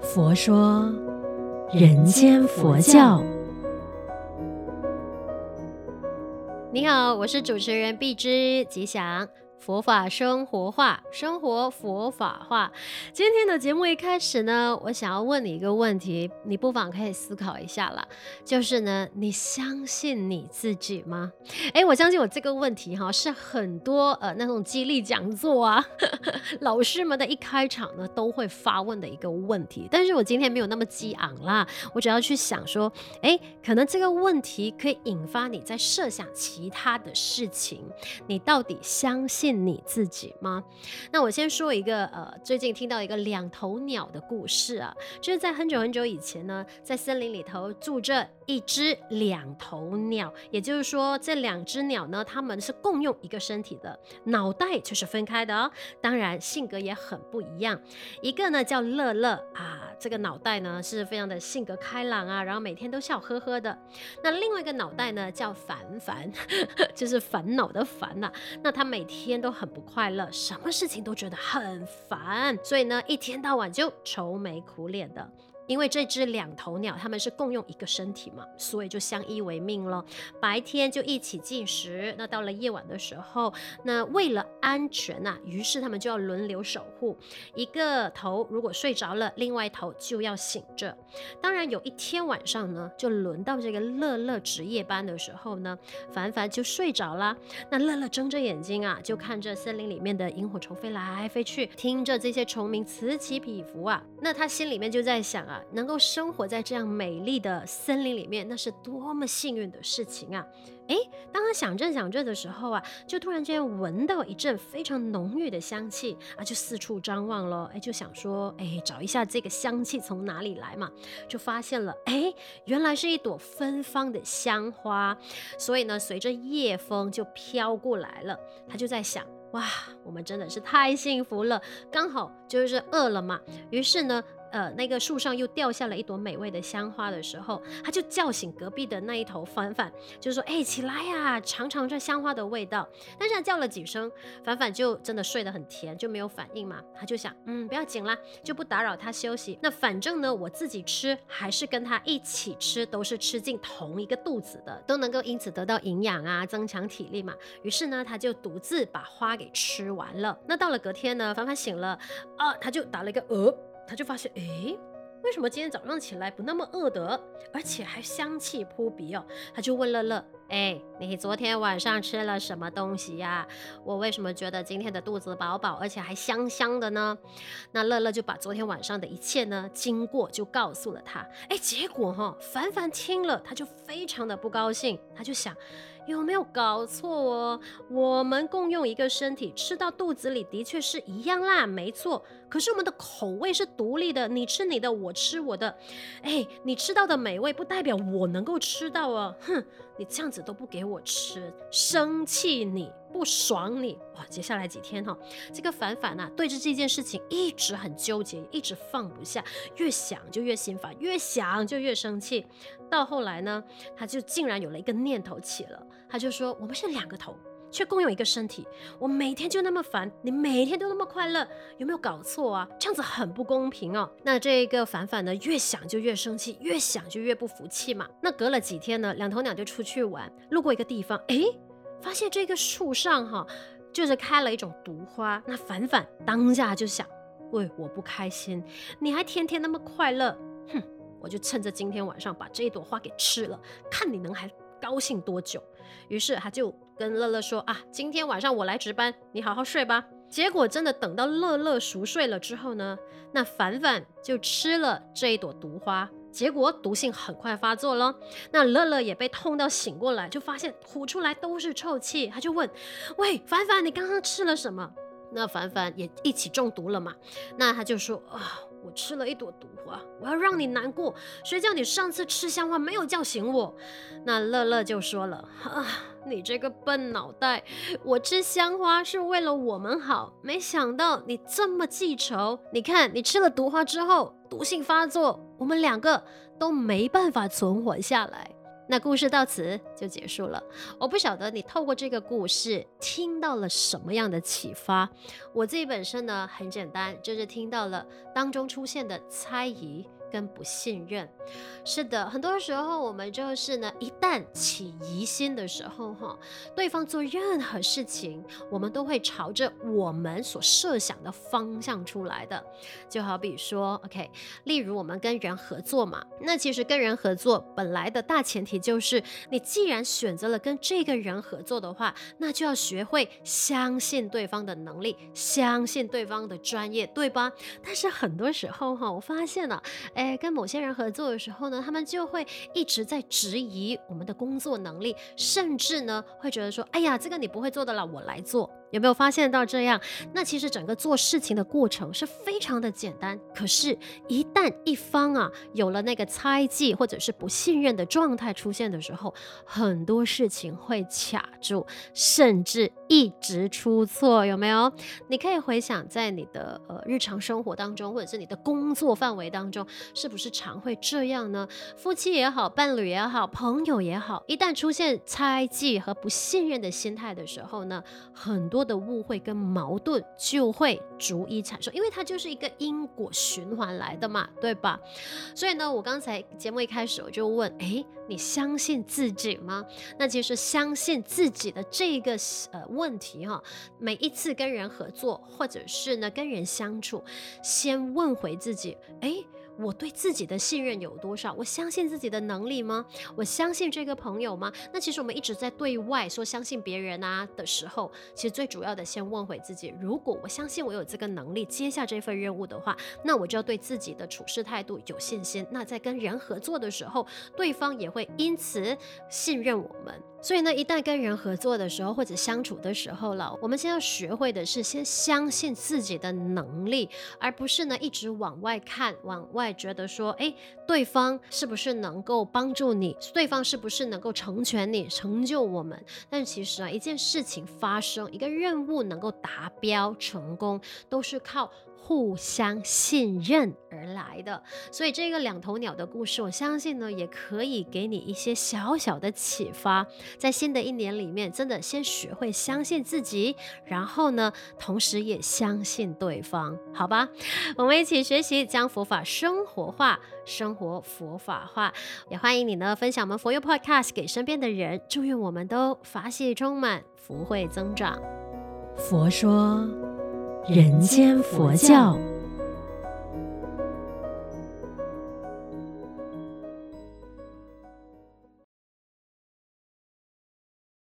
佛说人间佛教。你好，我是主持人碧芝吉祥。佛法生活化，生活佛法化。今天的节目一开始呢，我想要问你一个问题，你不妨可以思考一下啦。就是呢，你相信你自己吗？哎，我相信我这个问题哈，是很多呃那种激励讲座啊，老师们的一开场呢都会发问的一个问题。但是我今天没有那么激昂啦，我只要去想说，哎，可能这个问题可以引发你在设想其他的事情，你到底相信信你自己吗？那我先说一个呃，最近听到一个两头鸟的故事啊，就是在很久很久以前呢，在森林里头住着一只两头鸟，也就是说这两只鸟呢，它们是共用一个身体的，脑袋却是分开的哦。当然性格也很不一样，一个呢叫乐乐啊，这个脑袋呢是非常的性格开朗啊，然后每天都笑呵呵的。那另外一个脑袋呢叫烦烦，就是烦恼的烦呐、那他每天都很不快乐，什么事情都觉得很烦，所以呢一天到晚就愁眉苦脸的。因为这只两头鸟，它们是共用一个身体嘛，所以就相依为命了。白天就一起进食，那到了夜晚的时候，那为了安全呐、于是他们就要轮流守护。一个头如果睡着了，另外一头就要醒着。当然有一天晚上呢，就轮到这个乐乐值夜班的时候呢，凡凡就睡着了。那乐乐睁着眼睛啊，就看着森林里面的萤火虫飞来飞去，听着这些虫鸣此起彼伏啊，那他心里面就在想啊。能够生活在这样美丽的森林里面，那是多么幸运的事情啊！诶，当他想着想着的时候啊，就突然间闻到一阵非常浓郁的香气啊，就四处张望了，诶，就想说，诶，找一下这个香气从哪里来嘛，就发现了，诶，原来是一朵芬芳的香花，所以呢，随着夜风就飘过来了。他就在想，哇，我们真的是太幸福了，刚好就是饿了嘛，于是呢。呃，那个树上又掉下了一朵美味的香花的时候，他就叫醒隔壁的那一头凡凡，就说：“哎，起来呀，尝尝这香花的味道。”但是他叫了几声，凡凡就真的睡得很甜，就没有反应嘛。他就想，嗯，不要紧啦，就不打扰他休息。那反正呢，我自己吃还是跟他一起吃，都是吃进同一个肚子的，都能够因此得到营养啊，增强体力嘛。于是呢，他就独自把花给吃完了。那到了隔天呢，凡凡醒了啊，他就打了一个嗝。他就发现，诶，为什么今天早上起来不那么饿的，而且还香气扑鼻哦？他就问乐乐，诶，你昨天晚上吃了什么东西呀？我为什么觉得今天的肚子饱饱，而且还香香的呢？那乐乐就把昨天晚上的一切呢经过就告诉了他。诶，结果哈，凡凡听了他就非常的不高兴，他就想。有没有搞错哦？我们共用一个身体，吃到肚子里的确是一样啦，没错。可是我们的口味是独立的，你吃你的，我吃我的。哎，你吃到的美味不代表我能够吃到哦。哼，你这样子都不给我吃，生气你。不爽你哇！接下来几天哈、哦，这个凡凡呐，对着这件事情一直很纠结，一直放不下，越想就越心烦，越想就越生气。到后来呢，他就竟然有了一个念头起了，他就说：“我们是两个头，却共用一个身体，我每天就那么烦，你每天都那么快乐，有没有搞错啊？这样子很不公平哦。”那这个凡凡呢，越想就越生气，越想就越不服气嘛。那隔了几天呢，两头鸟就出去玩，路过一个地方，诶。发现这个树上哈，就是开了一种毒花。那凡凡当下就想：喂，我不开心，你还天天那么快乐，哼，我就趁着今天晚上把这一朵花给吃了，看你能还高兴多久。于是他就跟乐乐说：啊，今天晚上我来值班，你好好睡吧。结果真的等到乐乐熟睡了之后呢，那凡凡就吃了这一朵毒花。结果毒性很快发作了，那乐乐也被痛到醒过来，就发现吐出来都是臭气，他就问：“喂，凡凡，你刚刚吃了什么？”那凡凡也一起中毒了嘛，那他就说：“啊，我吃了一朵毒花，我要让你难过，谁叫你上次吃香花没有叫醒我？”那乐乐就说了：“啊，你这个笨脑袋，我吃香花是为了我们好，没想到你这么记仇。你看，你吃了毒花之后，毒性发作。”我们两个都没办法存活下来。那故事到此就结束了。我不晓得你透过这个故事听到了什么样的启发。我自己本身呢，很简单，就是听到了当中出现的猜疑。跟不信任，是的，很多时候我们就是呢，一旦起疑心的时候，哈，对方做任何事情，我们都会朝着我们所设想的方向出来的。就好比说，OK，例如我们跟人合作嘛，那其实跟人合作本来的大前提就是，你既然选择了跟这个人合作的话，那就要学会相信对方的能力，相信对方的专业，对吧？但是很多时候哈，我发现了，哎。跟某些人合作的时候呢，他们就会一直在质疑我们的工作能力，甚至呢会觉得说：“哎呀，这个你不会做的了，我来做。”有没有发现到这样？那其实整个做事情的过程是非常的简单，可是，一旦一方啊有了那个猜忌或者是不信任的状态出现的时候，很多事情会卡住，甚至一直出错。有没有？你可以回想在你的呃日常生活当中，或者是你的工作范围当中，是不是常会这样呢？夫妻也好，伴侣也好，朋友也好，一旦出现猜忌和不信任的心态的时候呢，很多。的误会跟矛盾就会逐一产生，因为它就是一个因果循环来的嘛，对吧？所以呢，我刚才节目一开始我就问，诶，你相信自己吗？那其实相信自己的这个呃问题哈，每一次跟人合作或者是呢跟人相处，先问回自己，诶。我对自己的信任有多少？我相信自己的能力吗？我相信这个朋友吗？那其实我们一直在对外说相信别人啊的时候，其实最主要的先问回自己：如果我相信我有这个能力接下这份任务的话，那我就要对自己的处事态度有信心。那在跟人合作的时候，对方也会因此信任我们。所以呢，一旦跟人合作的时候或者相处的时候了，我们先要学会的是先相信自己的能力，而不是呢一直往外看，往外觉得说，诶，对方是不是能够帮助你？对方是不是能够成全你、成就我们？但其实啊，一件事情发生，一个任务能够达标成功，都是靠。互相信任而来的，所以这个两头鸟的故事，我相信呢，也可以给你一些小小的启发。在新的一年里面，真的先学会相信自己，然后呢，同时也相信对方，好吧？我们一起学习，将佛法生活化，生活佛法化。也欢迎你呢，分享我们佛佑 Podcast 给身边的人。祝愿我们都法喜充满，福慧增长。佛说。人间佛教。